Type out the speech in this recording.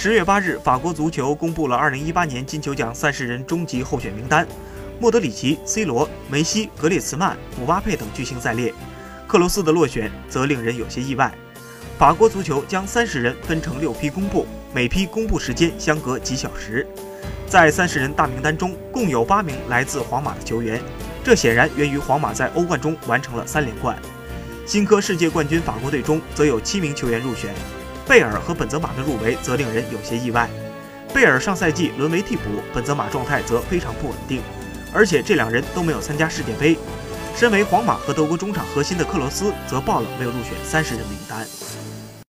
十月八日，法国足球公布了二零一八年金球奖三十人终极候选名单，莫德里奇、C 罗、梅西、格列茨曼、姆巴佩等巨星在列。克罗斯的落选则令人有些意外。法国足球将三十人分成六批公布，每批公布时间相隔几小时。在三十人大名单中，共有八名来自皇马的球员，这显然源于皇马在欧冠中完成了三连冠。新科世界冠军法国队中则有七名球员入选。贝尔和本泽马的入围则令人有些意外。贝尔上赛季沦为替补，本泽马状态则非常不稳定，而且这两人都没有参加世界杯。身为皇马和德国中场核心的克罗斯则爆了没有入选三十人名单。